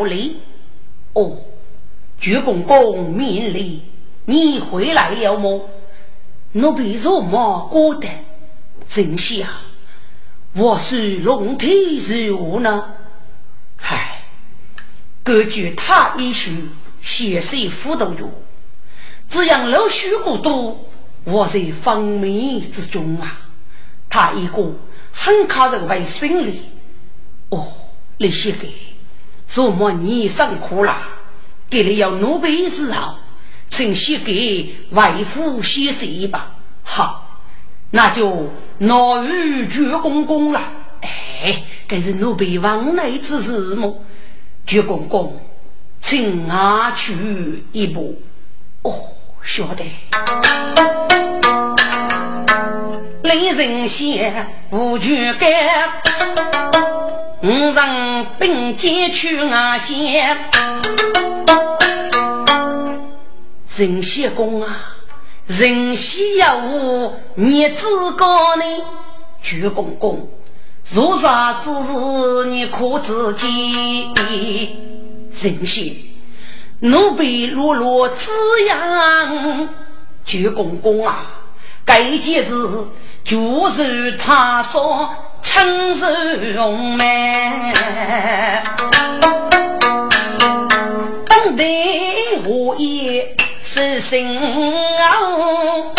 婢要泪。哦，鞠公公免礼，你回来了么？奴婢如马过得，真想我是龙体如何呢？唉，根据他一书写写辅导着，只养老许过多，我在方面之中啊。他一个很靠人为心里，哦，那些个。琢磨你上苦了，给你要奴婢伺候，请先给外父先写吧。好，那就拿玉鞠公公了。哎，这是奴婢往来之事么？鞠公公，请阿去一步。哦，晓得。雷神仙无惧干。五人并肩去阿仙，人仙公啊，人仙要无你自高呢？鞠公公，如啥之事你可自己？人仙，奴婢落落滋养。鞠公公啊，该件事就是他说。青丝红梅，等待我也是心熬，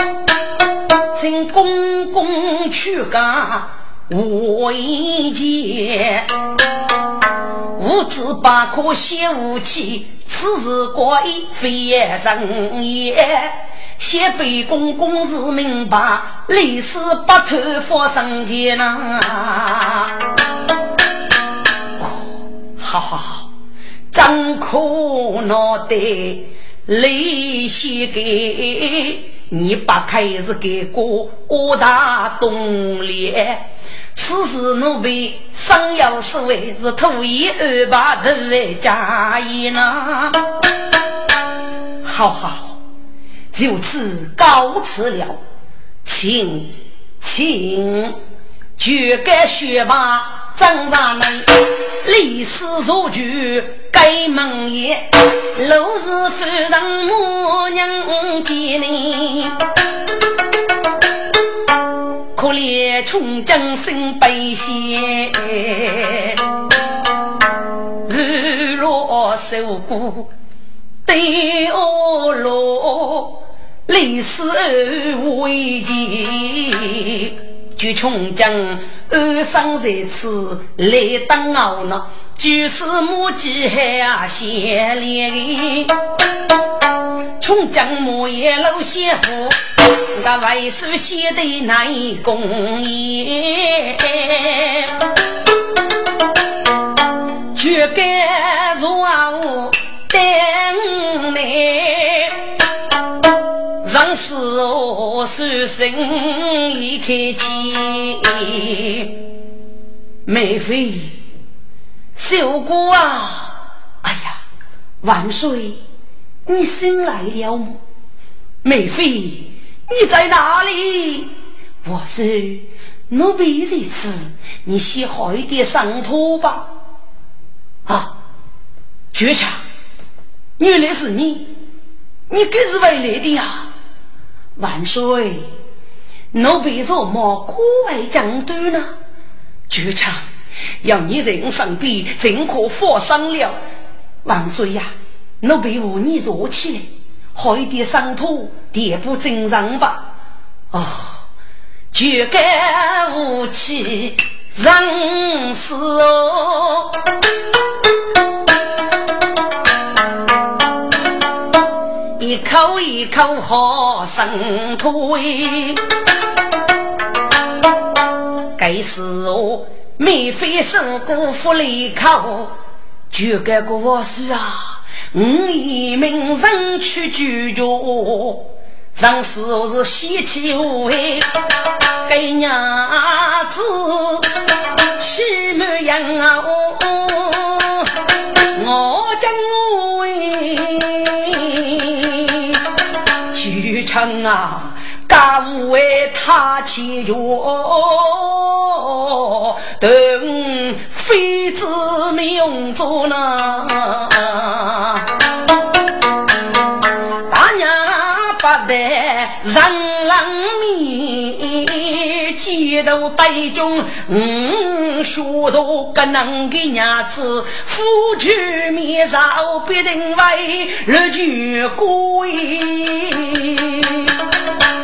请公公去讲我一件，无知八可写武器，此事过一非人也。先辈公公是明白，历史不透发生前呐。好好好，张口脑袋泪先给，你把开始给过我大东脸。此时奴婢生要是为是土一二把头来加一呐。好好。就此告辞了，请请，绝该学霸张上来，历史如剧该门也，若是夫人母娘见你，可怜穷将心悲些，日落受苦对我落。历史危急，就穷将安生在此来当熬呢，就是母鸡还先连。穷将母也老先夫，那为首先得难公业，绝该如我等妹。让死我书生一开气，美妃，小姑啊！哎呀，万岁，你醒来了吗？美妃，你在哪里？我是奴婢在此，你先好一点上托吧。啊，绝强，原来是你，你可是回来的呀？万岁！奴婢做么国外将军呢？局长，要你人上边，怎可发生了？万岁呀！奴婢无你坐起来，好一点伤土，垫补正常吧。哦，绝该无气人死哦口一口好生吐，该是我免费生过福利口，就该个我啊，我以名人去拒绝，真是我是稀奇无畏，给娘子欺瞒人啊！哦哦臣啊，敢为他祈愿，等妃子命中呢。人冷面，几头带中嗯，书读个能的伢子，夫妻面上必定为日久归。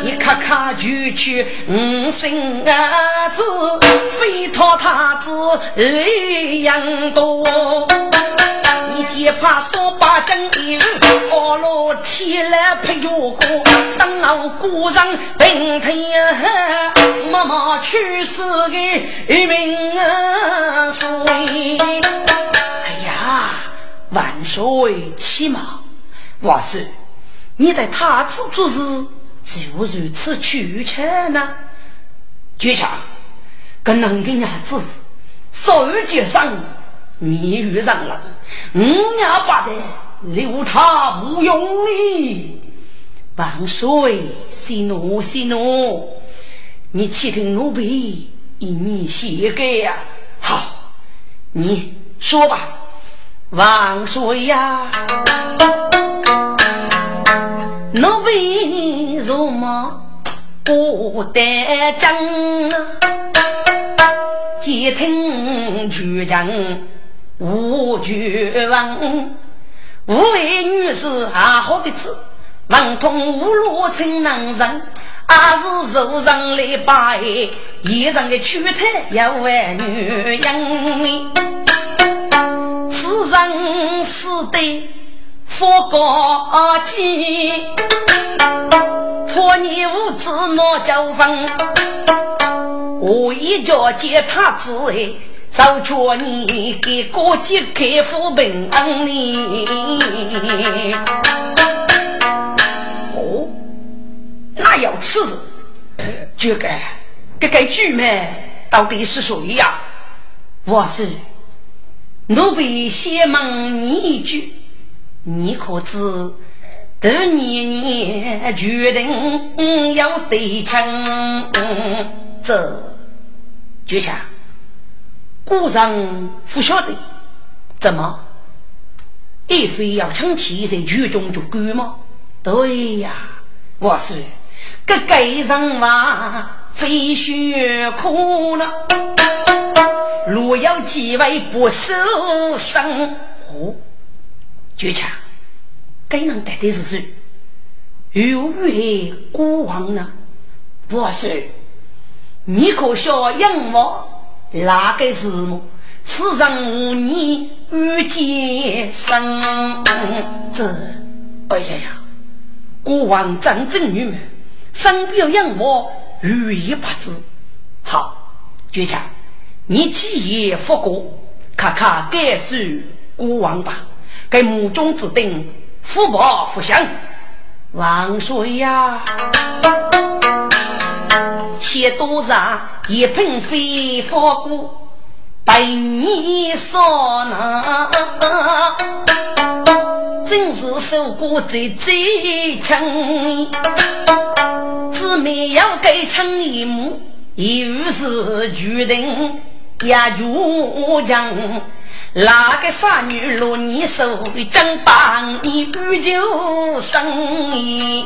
一咔咔就去。五生儿子，非讨他子泪样多。你怕说把真言，二老天来陪着过，等我孤人平天妈妈去世的命啊。哎呀，万岁起码，我说你在他子做事就如此曲折呢？绝强，跟那个伢子手接上，你遇上了。五娘八的留他无用哩，万岁！息怒息怒，你且听奴婢一你写给呀。好，你说吧，万岁呀！奴婢如梦不得真，接听主将。无绝望，五位女士还好个子，文通无路情能人，还是受上来拜，一人的躯态要为女人。此人是对佛高见，托你无知莫交锋，我一脚接他子哎。早叫你给国际开府平安呢？哦，那要吃？这个这个句妹到底是谁呀？我是，奴婢先问你一句，你可知这年年决定要对称？这就像。故人不晓得，怎么？一非要称其在剧中就干吗？对呀，我是个给人话，非血苦呢。若有几位不守生活，绝强，该能得的是谁？有为国王呢？我是你可笑养我？哪个是么？此人无你遇见生，这哎呀呀！国王真正女们，身表养我，如意不知。好，绝强，你既言复过，看看该受国王吧。给母中之定，福报福享。万岁呀！先多上一盆飞花果，被你说呢，真是受过最最亲。姊妹要给亲一母，又是决定也就讲，哪个傻女落你手，真帮你不救生意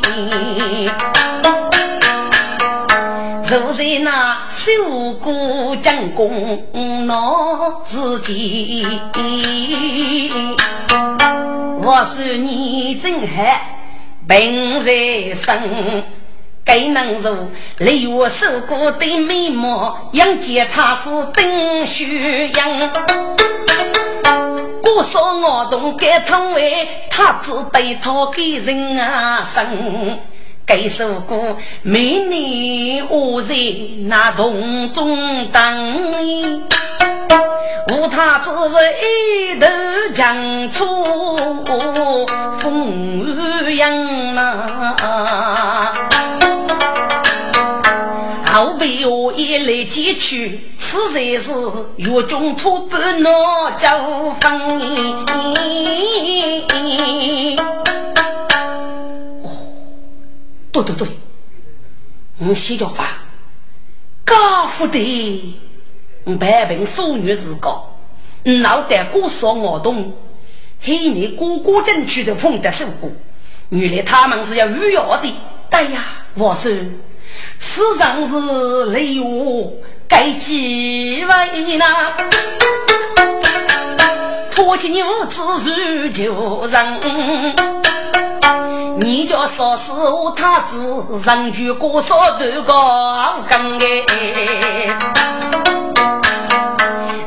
意。坐在那修过将功劳自己，我说你真好，本在身，该能如雷我受过的美貌，养见他子等虚阳。我说我懂该同为他子对他给人啊生。该首歌，每年我在那洞中等，无他只是一头强出风扬啊！后被我一来劫去，此才是月中土不能交分。对对对，我写着吧，家父的，百病淑女是个，脑袋过少我懂，黑你哥哥争取的碰得受过，原来他们是要预约的。对呀，我说。此上是雷我该几位呢？托起你无子如旧人，你叫说是我太子人就过少多个更哎。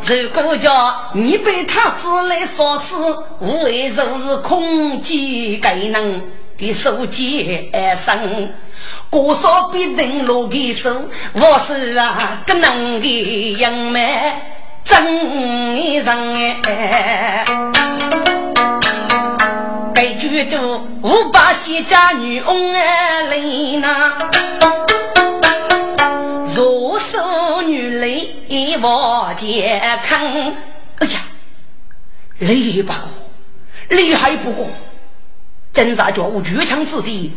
如果叫你被太子来说是，无为就是空气该能给手机而生。多少必定落给手，我是啊个能的英美真人哎。被举住五百些家女翁来呐，若手女泪往肩看，哎呀，厉害不厉害不过，真啥叫我绝强之地。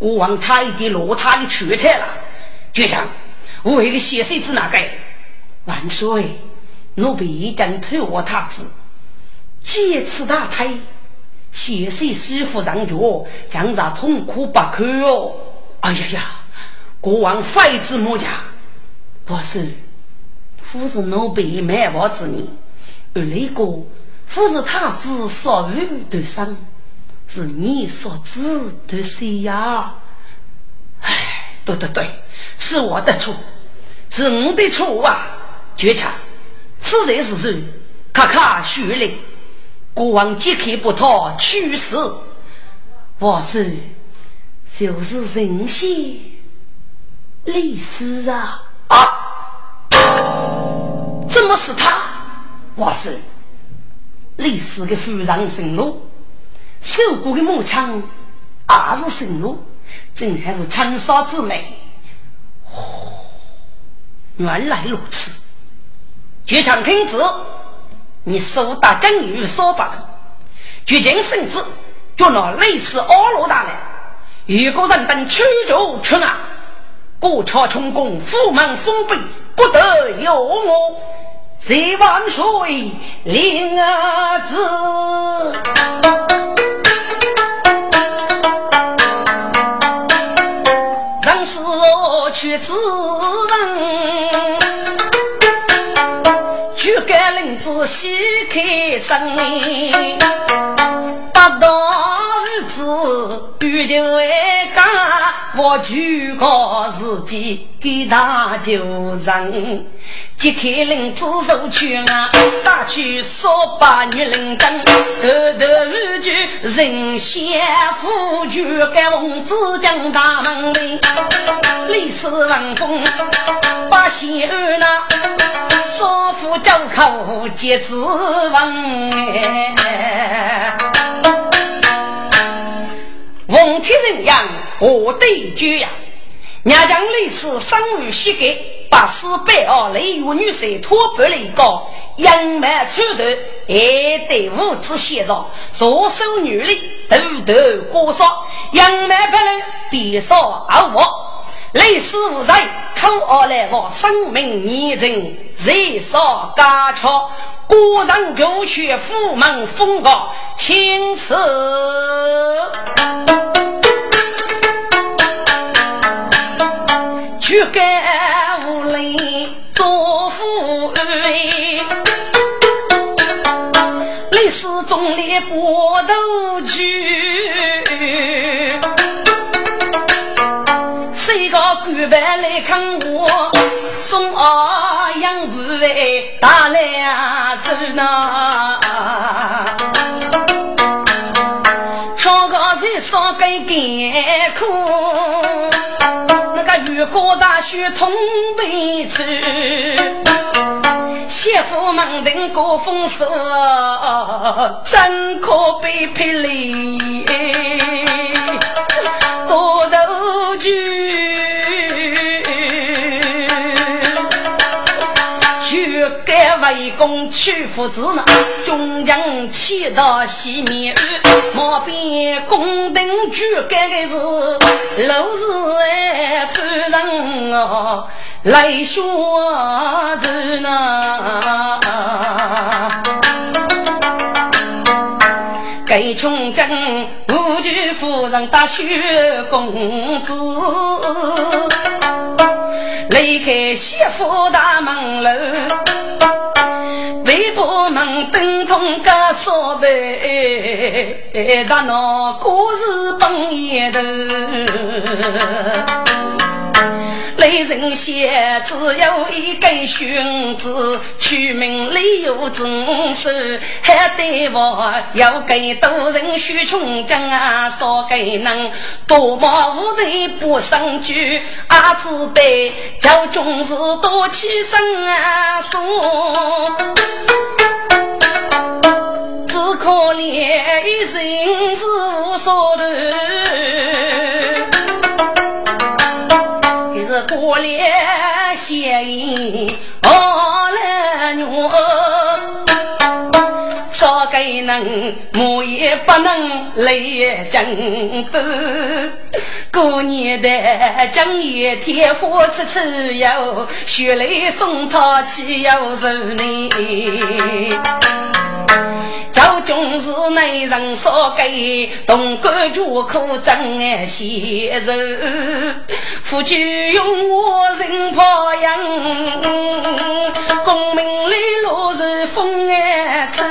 国王差一点落他的拳头了，就像我一个血水子那个万岁，奴婢已将退我太子，借此大胎，血水师傅上脚，将他痛苦不堪哦！哎呀呀，国王废之莫家，不是，夫是奴婢卖娃之女，而那个夫是太子所遇的伤。是你所知的谁呀？哎，对对对，是我的错，是我的错啊！绝强，此人是谁？咔咔血泪，国王即刻不逃去世。我是就是人仙历史啊！啊！怎么是他？我是历史的夫人姓陆。受过的木枪也是神路，真还是枪杀之美。原来如此。绝唱听旨，你手打正玉扫把头，绝境圣旨，就拿类似阿罗大来。如果人等驱逐出啊，国朝充公，府门封闭，不得有我。十万岁，领儿子。人死我去自喜开生，八道子欲就爱干，我举个自己给大救人。揭开林子手拳啊，打去扫把女人灯，头头一句人先富举该王子将大门里，历史文风把仙儿那少妇叫口皆自问哎，奉天人样我对君呀，娘将历史生于膝盖。把四百二雷玉女婿托白雷高，杨梅出头，还得五子先上，左手女力，头头过少，杨梅不能别少而我。累死无人口而来往，生命年人人少家巧，古人就去府门封告青瓷。去干屋里做妇女，历史中列过头去。官办来看我？送二杨不为大梁走呐？唱个谁少给艰苦？雨过大雪通北去，媳妇们等过丰收，真可悲霹雳多头去。去盖外公去妇子呢，中将气到西面去，边公等去盖个是，楼是哎夫人哦来学子呢，给冲阵。人打雪公子，离开西府大门楼，微波门灯筒个锁背，大闹故事本一头。雷神仙只有一根绳子，取名李有正是还得我要给多人许穷将啊，说给能多么无敌不胜举啊，只得叫众士多起身啊，说只可怜一人是无所得。能我也不能来争斗。过年的正月天火出出哟，雪雷送他去又是你。朝中是内人所给，东关主可真爱携手，夫妻用我人保养，功名利禄是风爱走，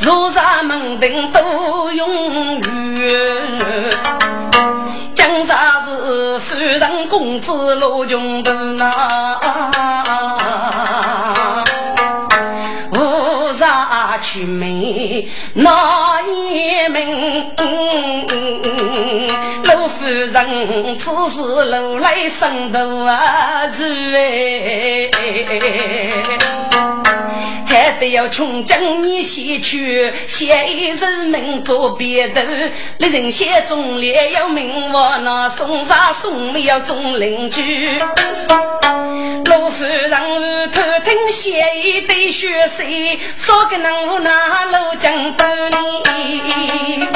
如啥门庭都永远，江山是夫人公子罗穷的呐。去美那一门，老夫人只是楼来生头啊子哎，还得要穷将你先去，先人民做别的，那人先忠烈要名望，那送啥送礼要忠邻居。老夫人偷听先一对学生说个能。那路江头里，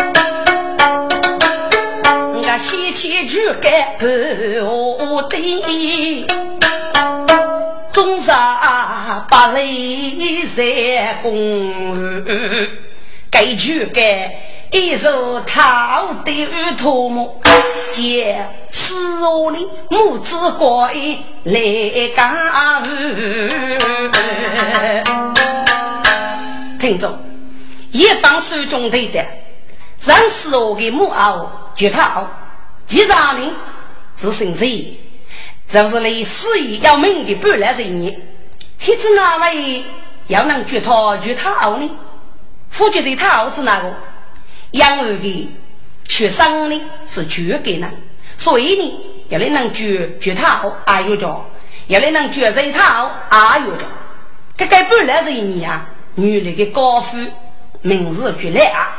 我先去举盖我的，中上八里在公该举盖一手掏的土木，借四五里母子过一来干听众，一帮手中队的，上死我的木偶绝套，其上名是姓谁？就是你死意要命的半来人呢？黑子哪位要能绝套绝套呢？夫决是套子那个？养儿的学生呢是绝给人，所以呢要你能绝绝套啊有着，要你能绝这套啊有着，这个半来人呀。女人的高夫名字绝来啊！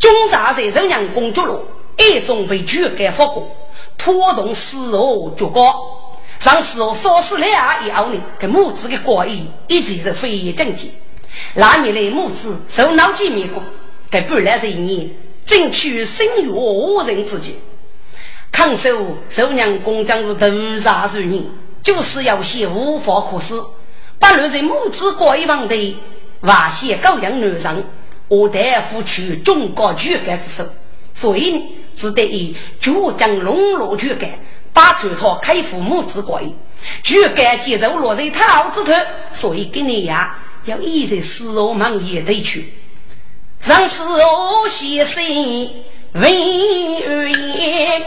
中扎在人阳公主路，一种被举改发过，拖动死后绝高，上死后烧死两以后呢，跟母子的关系一直是非常正经。那年来母子受脑筋灭过，在本来这一年争取生育无人之际，抗受寿娘公将入头杀数年，就是有些无法可施，把留在母子关系旁的。瓦县高阳男人，我代夫取中国举改之手，所以呢，只得以主将笼络举改，把头套开父母之关，举改接受落在他之头，所以跟你呀，要依在死我门也得去，让死我先生为而言，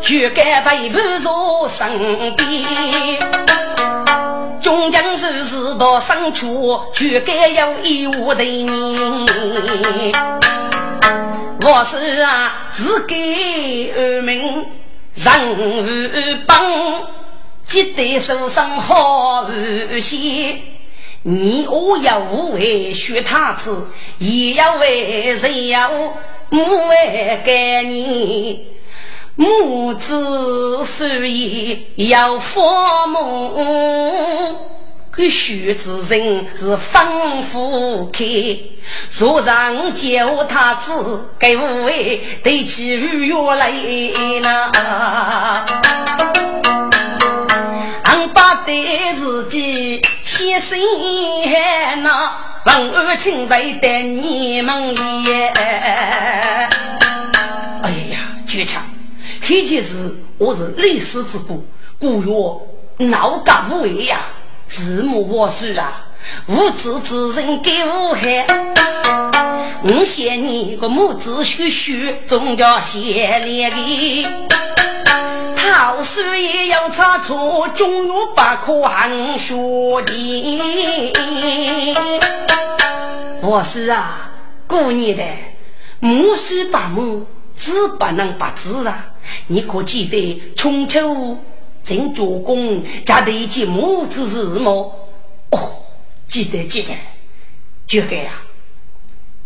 举改背叛坐身边。中将是事到深处，就该有义务的人。我是啊，自给而命，人无帮，积德受伤好无限。你我要为学他子，也要为人要母为给你。母子所以要父母，个许之人是丰富开，坐上叫他子给五位对起日月来呐，俺把对自己先生呐，万恶情在待你们也。哎呀，绝强！这件事我是历史之故，故曰闹干无为呀，子母我说啊，无知之人给无害。我嫌你个母子学学，总叫贤烈的。桃树也要插错，终有不可寒学的。我是啊，过年的母须把母，子不能把子啊。你可记得春秋郑主公家的一件母子事吗？哦，记得记得，就该呀。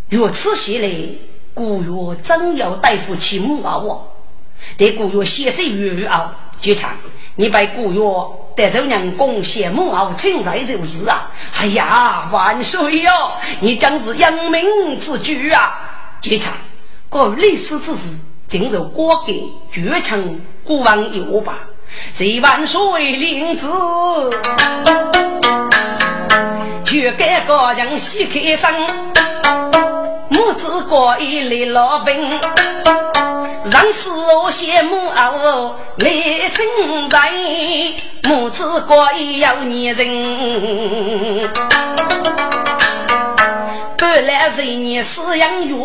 如此写来，古月真要对付起母啊！我，对古月写诗语啊，就唱你把古月得走人公写母啊，亲在就是啊！哎呀，万岁哟！你真是扬名之举啊！就唱过历史之事。进入国给绝城孤王有吧？谁万岁领旨，绝该高人喜开声。母子过一来老兵，让死我羡慕哦来称赞。母子过一要女人。本来人年饲养月，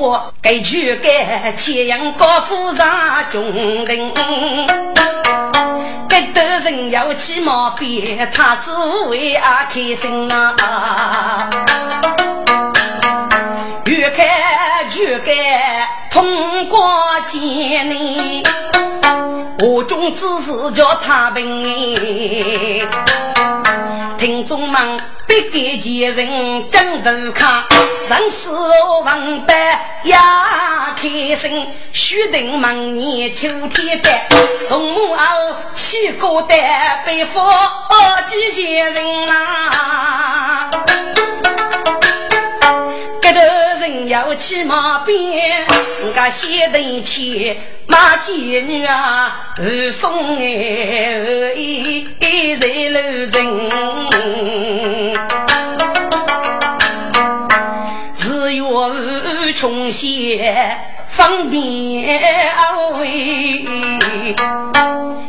该去该钱养高富上穷人。得人要起毛病，他只为啊开心啊。越看越该通过见你，我中只是叫他病。听众们。别给前人讲头卡，人死王八呀开心，须等明年秋天白，红木袄起过单，背负几千人呐。这头人要骑马鞭，我先得去马妓女啊，二送哎，一一在路人，只愿重写方便为。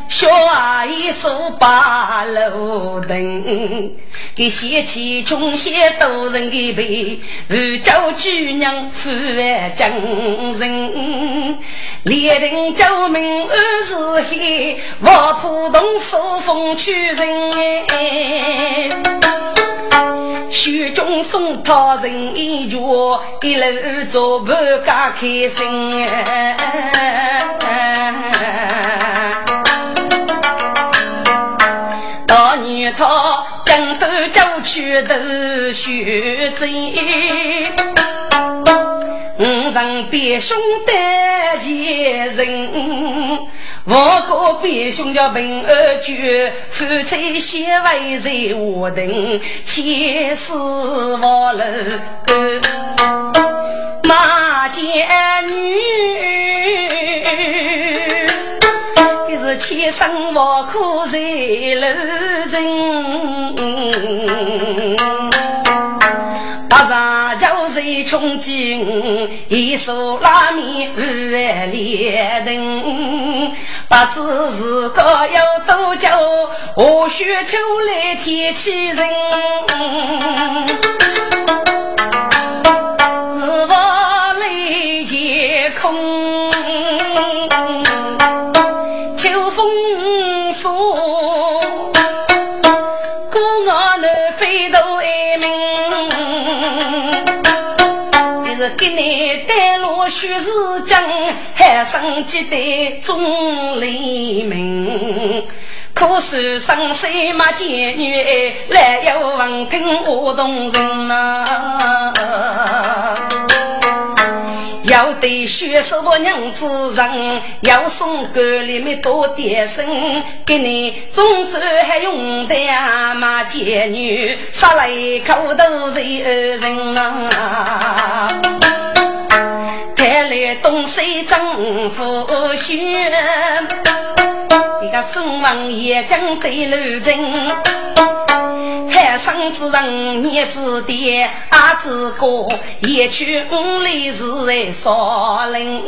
小阿姨手把路灯，给贤妻穷些多人的背，二叫举娘富万将人，连人叫名二是黑，我普通受风取人哎，雪中送他人一脚，一路走不嘎开心。他江头走去头学贼，五人别兄得见人，我个别兄叫平二绝，夫妻先为在我等，千丝万缕马见女。是千生万苦在路人，一穷尽？一手拉面二连灯，不知是个有多久？我雪秋来天气人，给你带路许是江，海生几代钟离明。可是上山没见女，来又闻听我动人呐。要对学手娘子人，要送沟里面多点声，给你总是还用得啊马姐女，杀来口头是人啊！带来东西征服选，你个宋王爷将对路人。海上之人念子爹，阿子哥一去五里是在少林，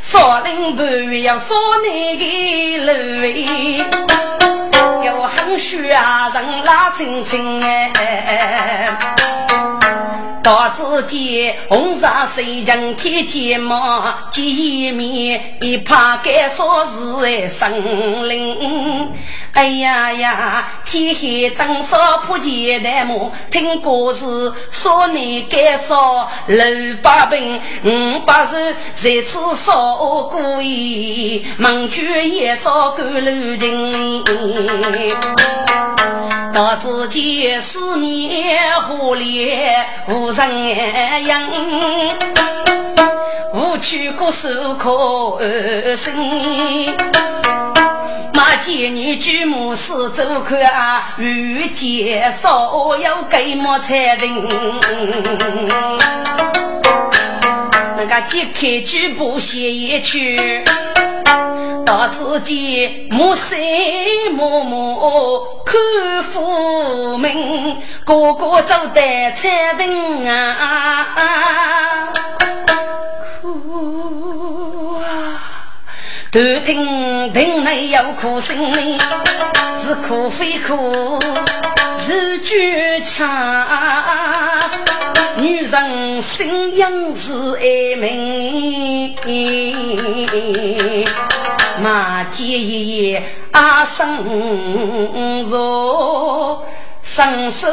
少林不要少林的路，要很需要人拉亲亲哎。到自己红纱水晶贴睫毛，见面一怕该说是生灵。哎呀呀，天黑灯烧破前台幕，听故事说你该说六八病，五八寿在此烧过夜，梦居也烧过路径。到自己思念何烈无人养，无去过手可生。马见女举目四周看，遇见少有给么才定。那个揭开举步先一去。到自己暮色默默看父母，个个走在彩灯啊，哭啊！头听听内有哭声哩，是哭非哭是绝唱，女人心样是爱美。马街爷爷阿生若伸手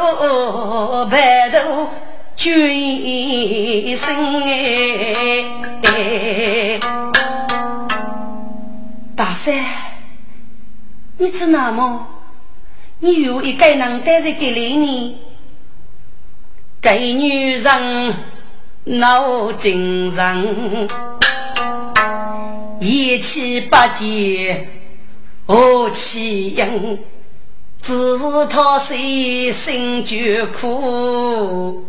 白头君生哎，大三，你知那么？你有一个人待在这里呢？给女人闹精神。一气八结何其因？只是他心心就苦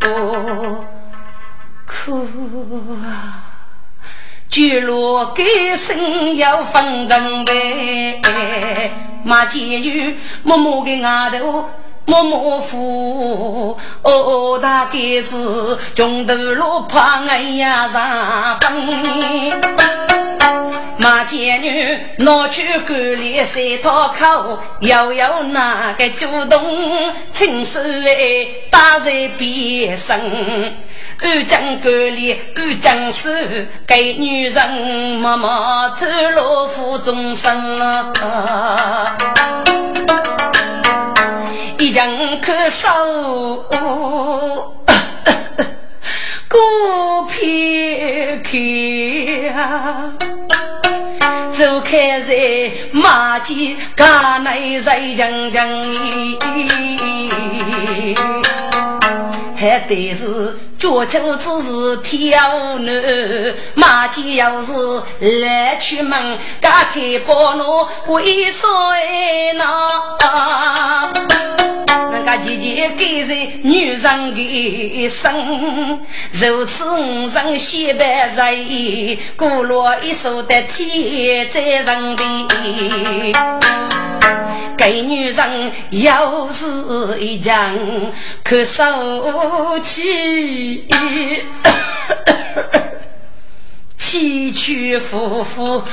苦啊！绝路给生要分人呗，马妓女默默的额头。默默付，哦，大概是穷途路怕哎呀上分。马贱女拿去管理三套口，又有那个主动亲手哎打在边上。安江管理安江事，给女人默默透露负终身啊。一人可守，过片刻，走开在马街，家内在讲讲，还得是脚脚只是挑男，马街要是来出门，打开包罗为啥那？人家姐姐给人女人的生，如此五人先白人，古落一手的天在人边。给女人又是一场可受 气，崎岖夫妇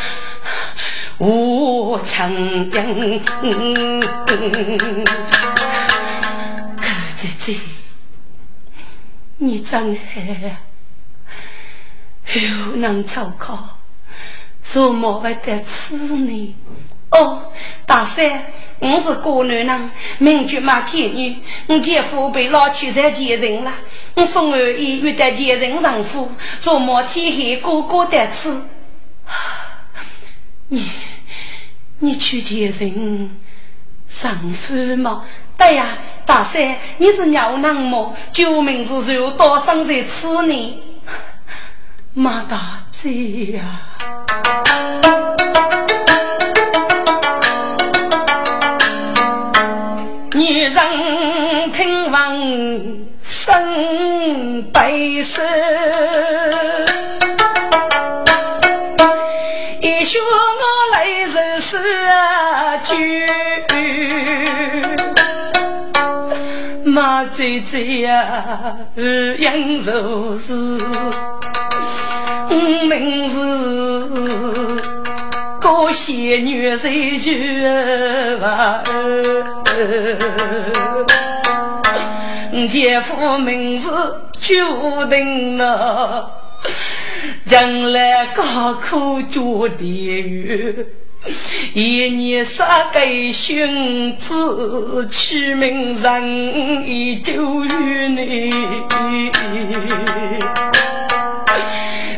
无成人。姐姐，你真好，又能照考，做么会得此呢？哦，大三，我是过女人，名叫马贱女，我姐夫被老去在接人了，我送儿医院的接人丈夫，做么天黑哥哥得此？你，你去接人丈夫吗？对呀，大三，你是鸟囊么？救命之仇多生在此呢。马大这呀。女人听闻生悲声，马姐姐呀，杨如是，名字。高仙女在句啊，姐夫名字决定了，将来高考决地狱，一年三个孙子，取名人已久于你。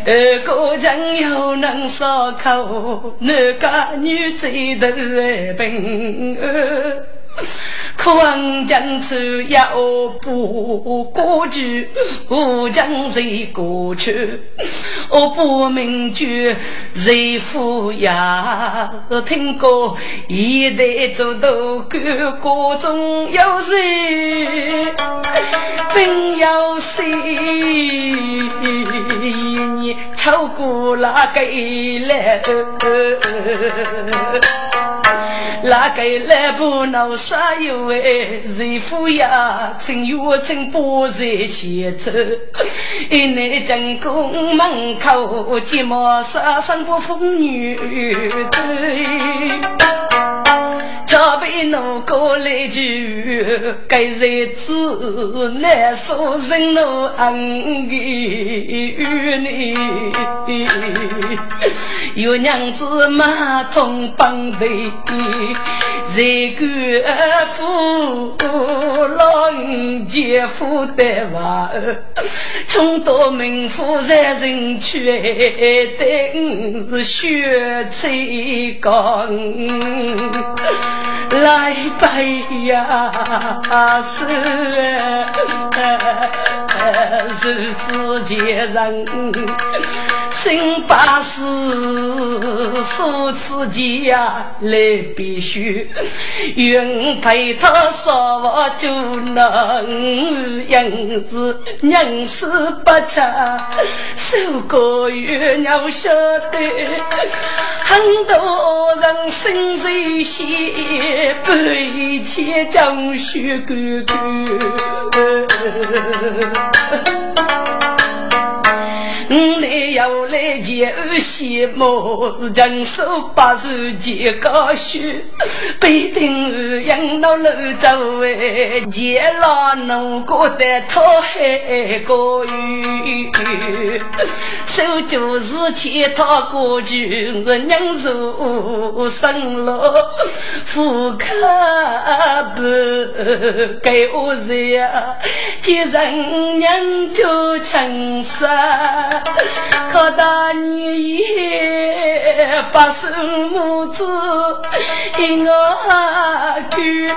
二哥真又能烧口，男家女最头病。可望将出要不过去，我将谁过去？我不明觉谁富呀？听过一代做都干，各种有谁？并有谁？你超过那个来？那个来不闹啥有哎？媳妇呀，正月正把在前走，一内进宫门口，急忙杀上个妇女桥边路过来句，该日子难说人路安与你，有娘子马桶帮的。谁敢负老姐夫的娃儿？穷到名富在人缺，等是血最高。来背呀，是是自己人。新八十数次间呀，来必须愿陪他说就能应子人死不差，受过月娘晓得，很多人心碎些，悲切将血干干。后来要来见谢幕，人手把手见高须，背顶养老楼周围，见了农过的讨海过雨，手就是乞讨过去，人娘如生了，富可不给我呀，见人娘就成杀。可大年夜，把手母子一我举，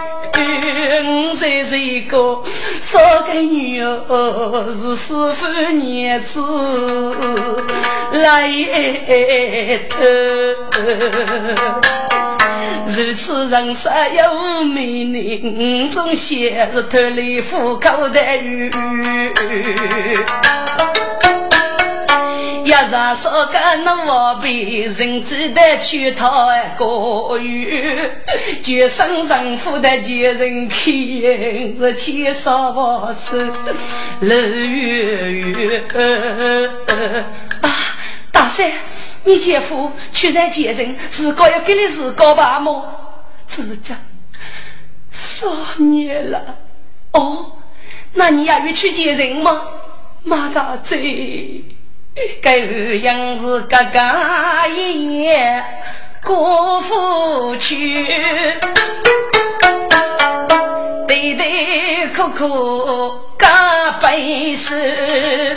五岁一个少个女儿是师傅娘子来头，如此人生有美人，总写是脱离户口的雨。一上说个那我被人知的去讨个鱼，就生人夫的就人看，是牵手手乐圆圆。啊，大三，你姐夫去在接人，自个要给你自个吧么？自家少年了。哦，那你也要去接人吗？马大嘴。该样是哥哥一夜过府去，对对苦苦干杯事。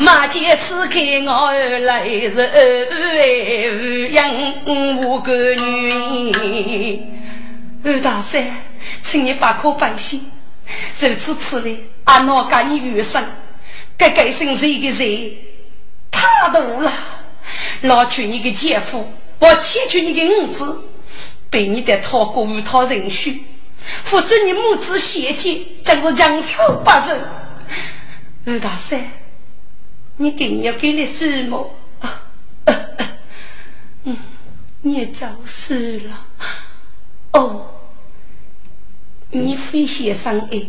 马姐赐给我来是养五个女。二大三，请你把口放心，如此此来，俺老家你余生。该该生谁的谁，太多了，拿去你的姐夫，我欠去你的五子，被你的讨过无套人许，父孙你母子相见，真是强死不仁。吴大山，你给你要给你什么？你也早死了。哦，你非先生哎，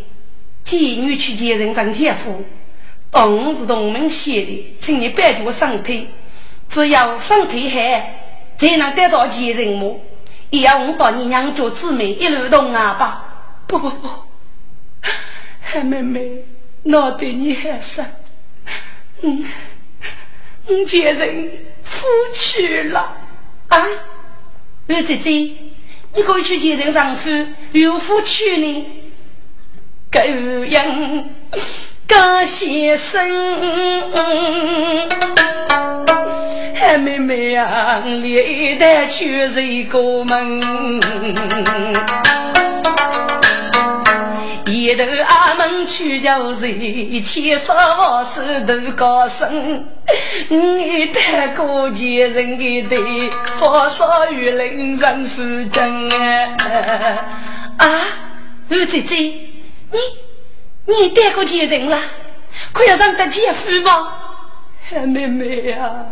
妓女去接人当姐夫。同是同门写的，请你别着身体，只要身体好，才能得到其人么？也要我到你娘家姊妹一路同啊吧？不不不，海妹妹，我对你还深，嗯，我接人夫去了啊！刘姐姐，你可以去接人丈夫有夫去呢？狗样！高先生，海妹妹啊，连带去一个门，一头阿门去叫谁？千少万手都高升，你带过前人的对，发烧雨淋人夫真啊！二姐姐，你。你带过几人了？可要让得姐夫吗？妹妹呀，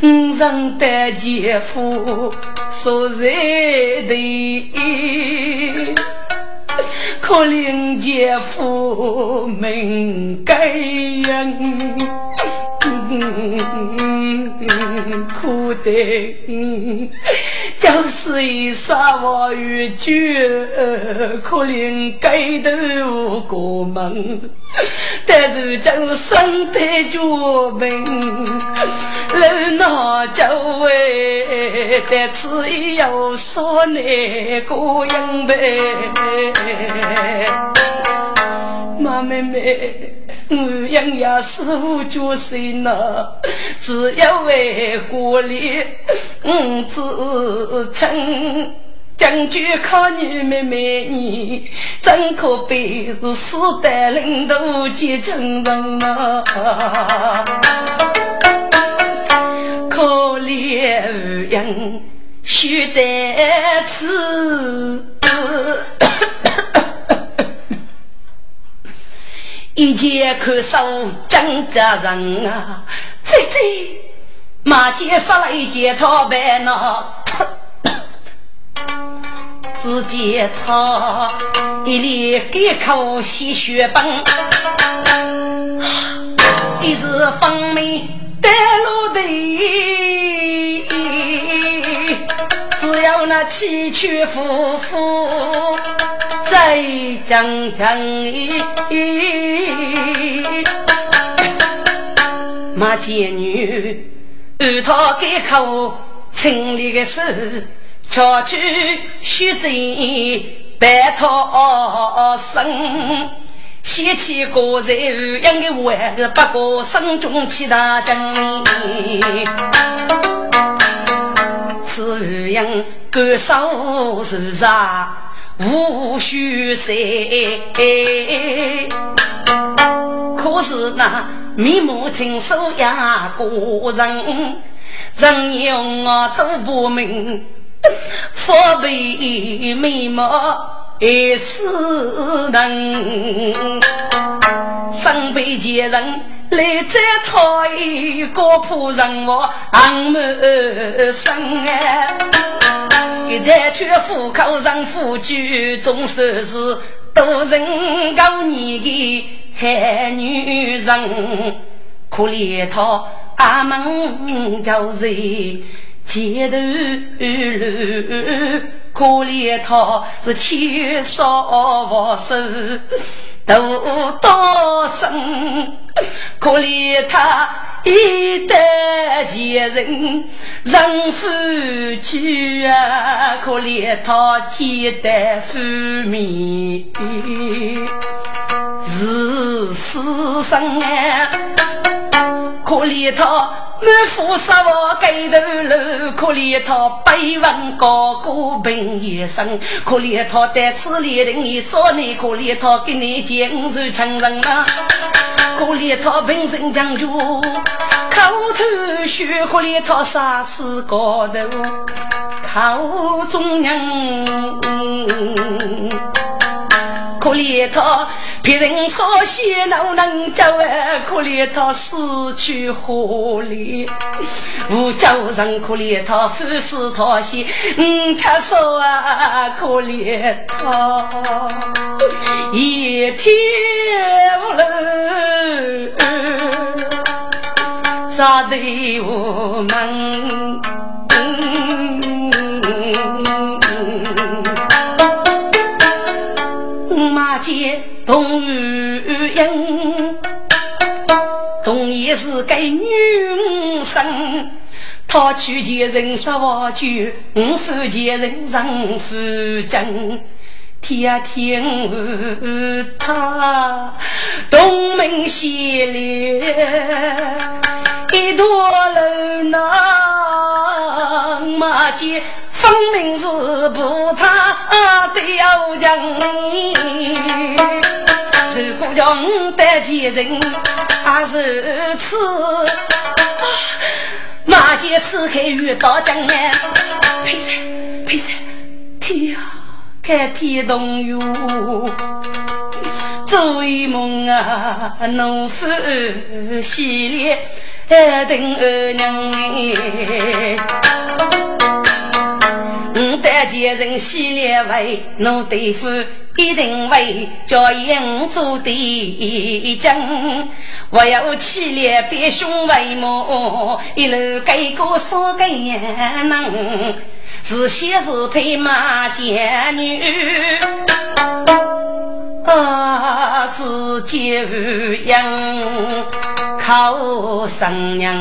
我让得姐夫所在的，可怜姐夫命该人。苦的，就是一沙我与绝，可怜街头过门，但是真生得绝命，老衲就为但此有所难过样呗，妈妹妹。我养呀师傅就生了，只要为国力，我自称将军靠你妹妹你，真可悲是四代领导见真人啊！可怜无人须得此。一见看守张家人啊，姐姐，马姐发了一件套白呢，只见他一脸干口鲜血崩，一时风眉带露泪，只要那崎岖夫妇。在江江里，马见女，二套改口，清理的手，巧取虚真，白套生，掀起个人样的碗，不过生中起大争。此样干烧是啥？无需说，可是那面目清瘦呀个人，人用我都不明，佛背面目还是人，身背前人来再讨一个仆人我俺们生哎。一代去户口上富居，总算是多人高你的海女人。可怜她阿门叫人街头路，可怜她是千少万手都多生，可怜他。一代前人人夫妻啊，可怜他简单夫面是死生啊，可怜他满腹杀我盖头楼，可怜他百万高歌凭一生，可怜他在此列人一少年，可怜他给你见是成人啊。可怜他本身讲究，口头学可怜他啥事高头，靠中人。可怜他别人说些恼能叫哎，可怜他死去活来？无叫人可怜他凡事他心，嗯，吃说啊，可怜他一天无路，啥都无门。见童玉英，童也是个女生，他去见人说话久，我夫见人让夫真。天天他东门西里一朵楼那马街。分明是不他的要将你，如果将得见人还是此，马街此刻遇到江南，配谁配谁？天啊，看天动哟，做一梦啊，怒发喜脸，等二娘得见人喜脸为，侬对付一定为叫英做的将。我要起脸别兄为母，一路改过三个能，是先是配马贱女，啊，自己无养靠生娘。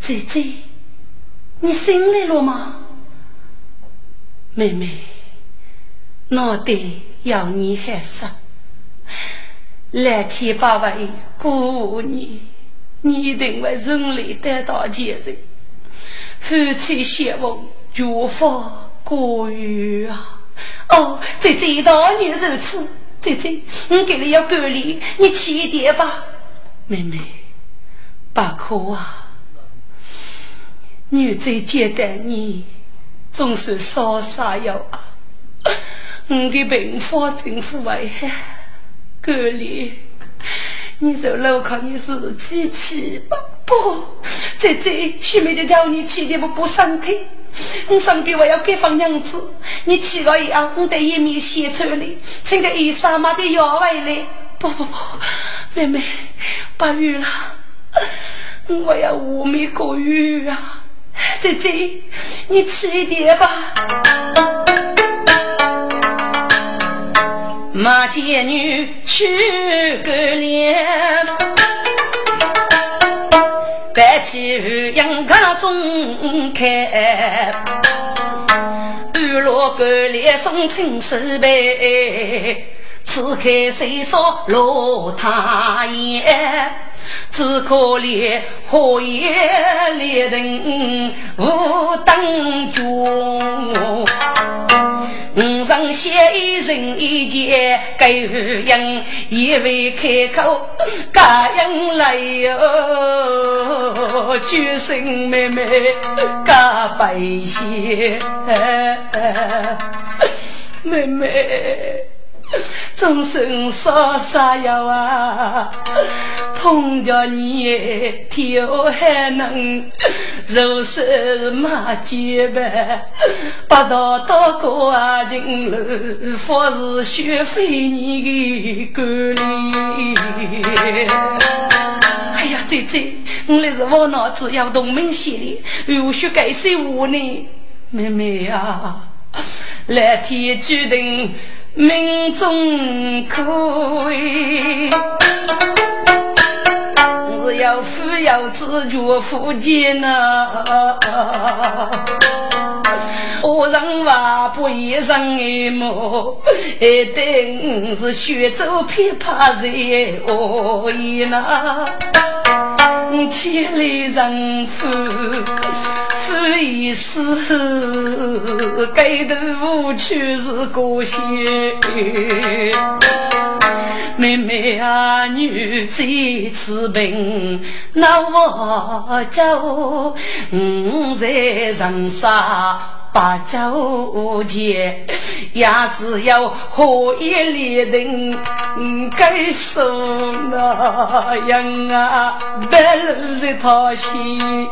姐姐，你醒来了吗？妹妹，脑袋要你害臊。蓝天白云过你，你一定会顺利得到结人。夫妻相逢绝法过月啊！哦，姐姐当然如此。姐姐，我给你要隔离，你起点吧。妹妹，不可啊！女最简单，你总是傻傻要啊！我给病发政府危害，隔离，你就牢靠你自己去吧。不，姐姐，徐妹就叫你去的不不身体，我身边还要给放娘子，你去了以后，我得一面写出来，请个医生买点药回来。不不不，妹妹，不雨了，我要无米过雨啊！姐姐，你吃一点吧。马贱女去个脸，白起阳刚中开，二罗个脸送青丝白，此刻谁说罗太爷？只可怜火焰烈人无当军，一见给夫人，一位开口答应来哟，举身妹妹嘎白些，妹妹。终身少啥药啊？痛叫你跳还能，如是马绝呗？八道道过啊金路，佛是学费你的管理。哎呀，姐姐，我那是我脑子要动明显的，有血改谁我呢？妹妹呀，蓝天注定。命中可为，是要富要自觉富贱呐。我人话不一人爱慕，一定是学走琵琶在何意呐？千里人夫，夫一死，该头无趣是过些。妹妹啊，女在此病，那我叫五在人杀。把酒钱，也只有喝一列人该受那样啊，白露在他心，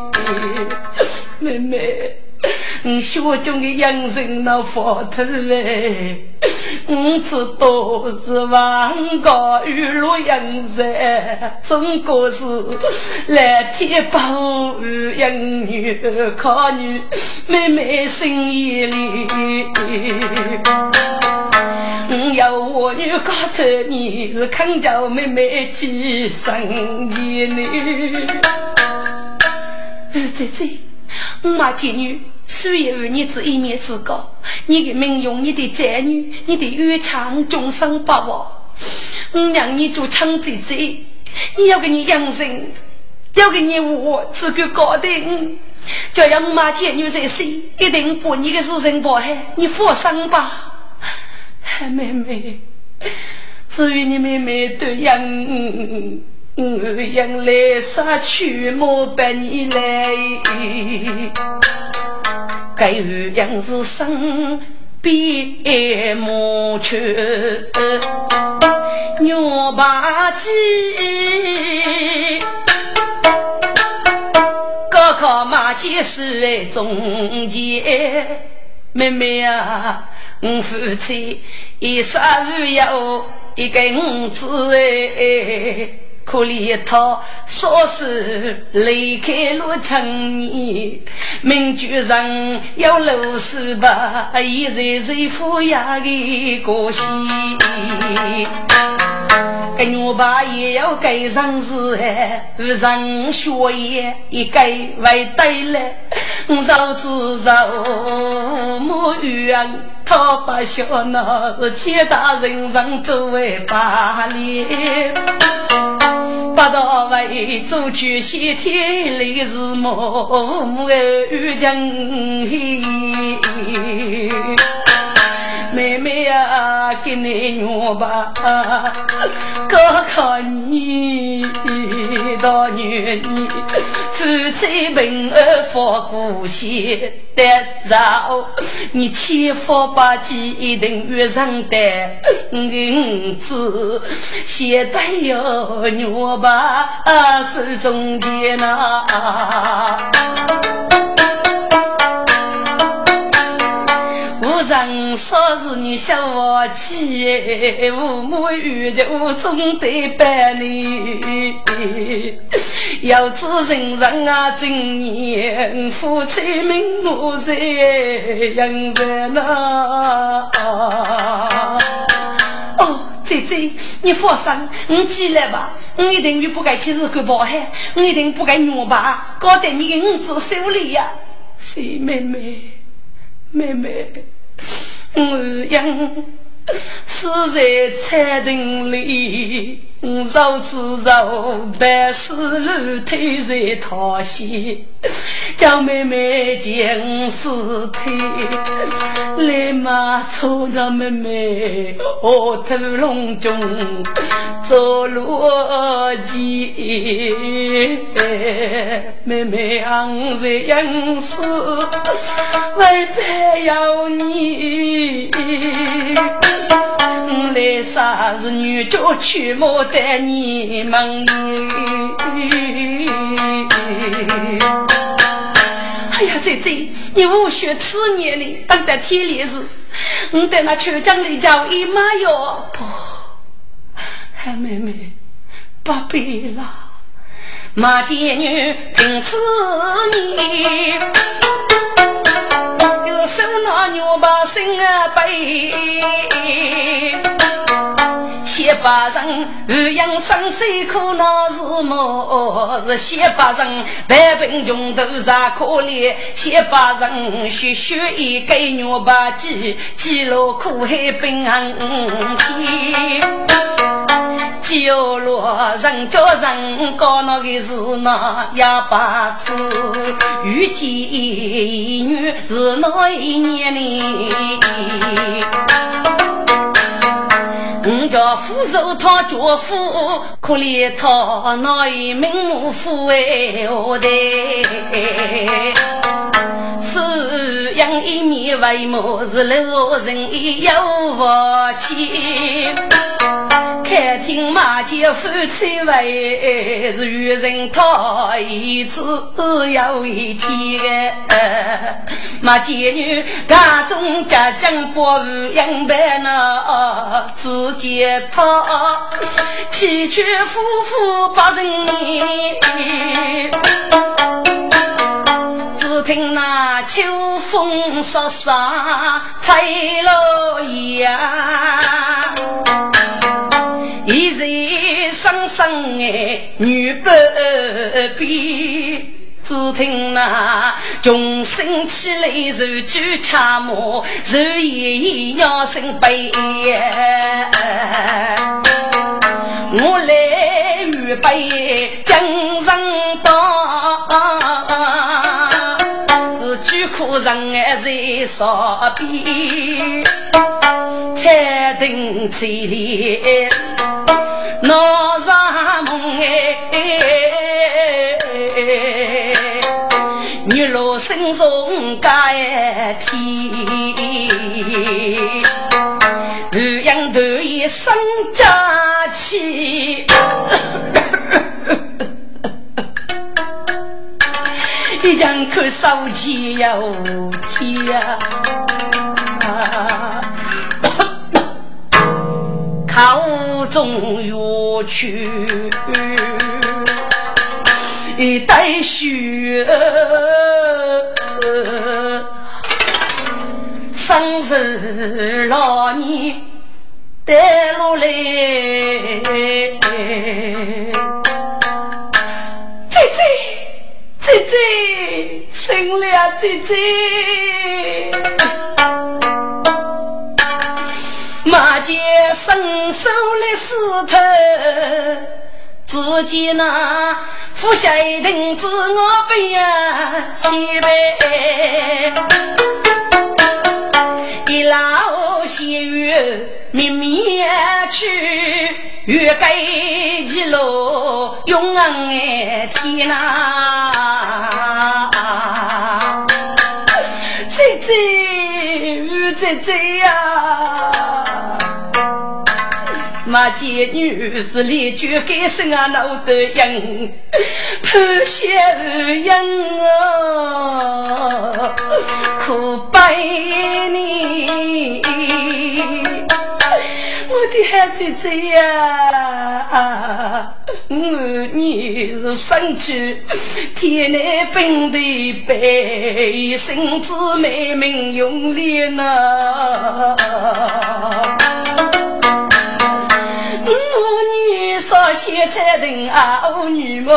妹妹。我小中的养生那佛头哎，我知道是万高雨露养生，中国是蓝天保育养女靠女妹妹心眼里。我要我女高头你是看着妹妹几生意呢？姐姐，我妈见女。虽然你只一面之高，你的命用你的子女，你的冤长终生不忘。我让你做长姐姐，你要给你养生，要给你我自个搞定。叫让妈见女在身，一定把你的事情办好，你放心吧。妹妹，至于你妹妹都养，我养来杀去莫把你来。该有样是生边牧去牛八鸡，高考马街是中间。妹妹啊，我夫妻一生有一根子哎。可怜他少时离开了城年，名居人要露丝吧，一日日抚养的个心。给我爸也要给上子哎，人学业一给为对了，手指手莫怨，他把小那是天大人上作为把脸。不到为做举西天来是梦，遇见妹妹呀，给你娘吧，哥哥你大女你夫妻平安发过先得着，你千方百计一定遇上的银子，现在有娘吧是中间呐。人说是你小娃气，父母遇见我总得办要知人人啊今年，夫妻名目在人人呐。哦，姐姐，你放心，你起来吧，我一定就不该去日干包海，我一定不该虐吧，搞得你的五子手里呀。是妹妹，妹妹。我养死在餐厅里。肉吃肉，白丝路推在他西，叫妹妹见尸体，立马冲着妹妹额头隆中做落地，妹妹昂在养死，为陪要你。来啥是女教去莫带你们？哎呀，姐姐，你无学此年哩，等待天烈日，我等那秋江里叫姨妈哟。不，海妹妹，不必了，马姐女听此言。手拿牛把心啊背，先把人二阳生死苦那是么？是先把人百病穷都啥可怜？先把人血血一给牛把鸡，鸡落苦海冰寒天。酒落人叫人搞那个是那哑巴子，遇见一女是那一年里。我叫扶手他脚夫，可怜他那一名目夫为何的？养一年为么是老人也有福气？开庭马街夫妻为是与人讨一只有一天。马街女家中家将不如养白呢，只。见他崎岖夫妇八人年，只听那秋风飒飒吹落叶，一人声声哎女不比。只听那穷声起来如酒恰莫，如夜鸟声悲。我来预备精人儿在烧边，彩灯翠里闹上梦哎。日落心中加天，鸳鸯头一生佳一张口烧起又甜，口中药去。一袋血，生日老年带落来，姐姐姐姐，生了姐姐，马姐伸手来撕头。自己那腹下一定自我悲呀，七辈一老细雨绵绵去，欲盖几路永安天呐，姐姐，姐姐呀。马姐女是连句改声啊，老得应，破晓影哦，可拜你，我的好姐姐呀，我你是生气，天南本地北，身子妹妹用力呢。先才人啊，我女母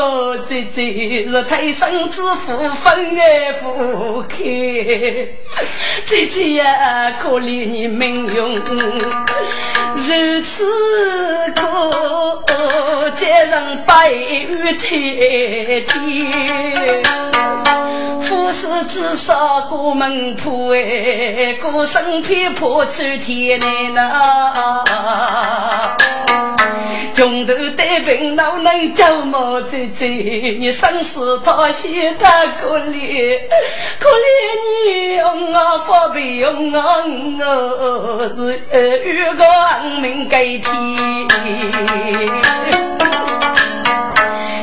姐姐是胎生之福，分爱福开。姐姐呀，可怜你命运如此苦，接人百雨天天。富士至少过门铺哎，过身偏破出天来呐。穷头单贫哪能叫毛姐姐？你生死讨嫌他可怜，可怜你用我发配用我是遇个亡命改天。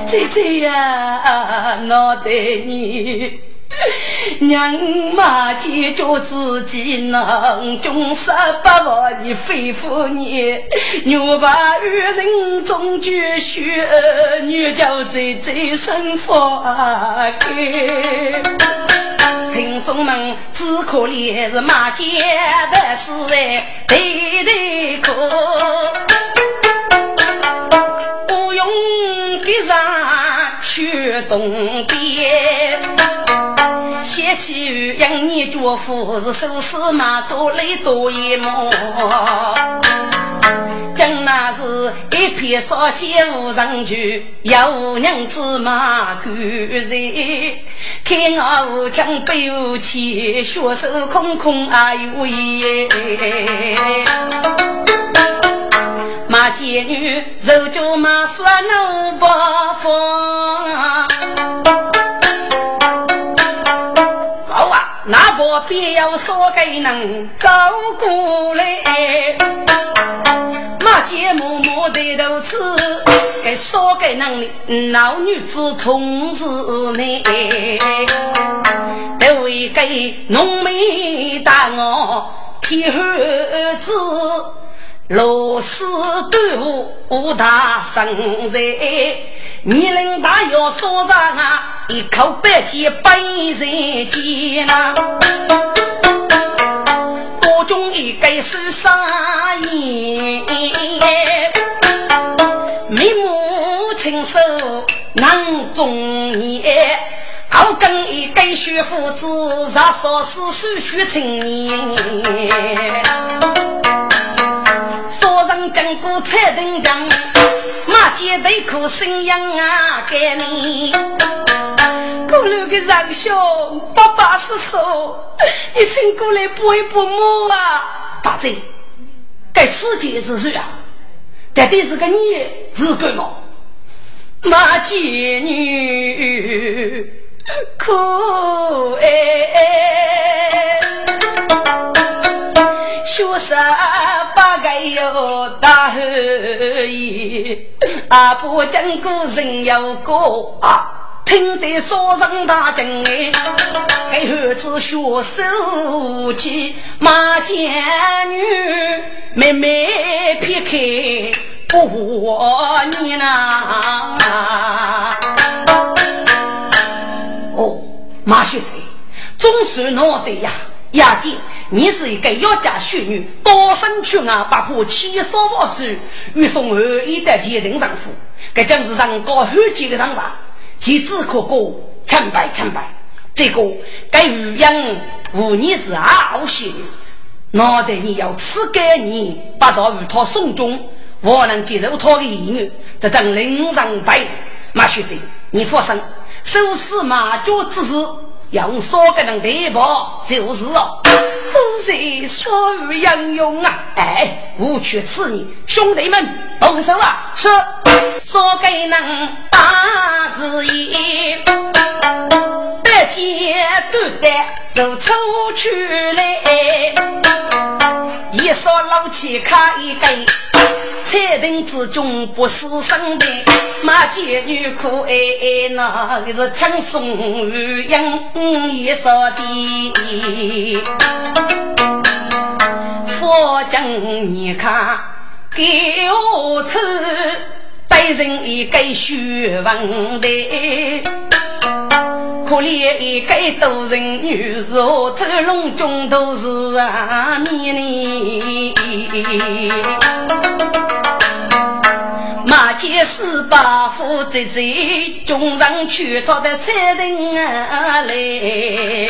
姐姐呀，我对你。娘妈见着自己能终身不忘你肺腑你，牛把女人终绝学，女叫在在生发开。听众们只可怜是马家的事哎，对对可，不用给上去东边。先去与杨你脚夫是手撕马做累多一幕。将那是一片烧仙无人去，有娘子马赶人，看我无枪背武器，血手空空还有烟。马贱女肉脚马说怒不放，走啊！那个便要说给能走过来。马姐默默的头吃，该说给能老女子同时呢，都为给农民大我贴儿子。罗丝端午大生在，你人大要说上啊，一口白鸡白人间呐，多种一个是啥言？眉目清秀能中年，后跟一个学夫子，啥说是数学青年。经过彩灯墙，马街对口声音啊，给你。过路的人兄，爸爸是说，你请过来补一补我啊。大姐，该世界之事啊，到底是个你是个么？马街女可爱，学生。有大后爷，阿婆讲过人有过啊，听得说声大惊哎，给儿子学手机，马家女妹妹撇开不你呐。哦，马学子，总算弄得呀，押金。你是一个要嫁淑女，多生去啊，不怕七少八岁，欲送后一代前人丈夫。这将是上高后级的上法，其只可过千百千百。这个该语言无疑是好些。脑袋你要赐给你，把到与他送终，我能接受他的言语。这将领上白马学子，你放心，手持马脚之事。用少个人对保就是哦，都是所欲英勇啊！哎，无缺此意，兄弟们动手啊！是少个人打字意，百件都得走出去来，一扫老气卡一根。彩灯之中不是生的，马贱女可爱爱，那个是轻松鸳鸯一扫的。佛经你看，给我头带人一个学问的，可怜一个多人女，若头笼中都是啊面呢。马街四把夫在在，中上去他的彩灯啊来。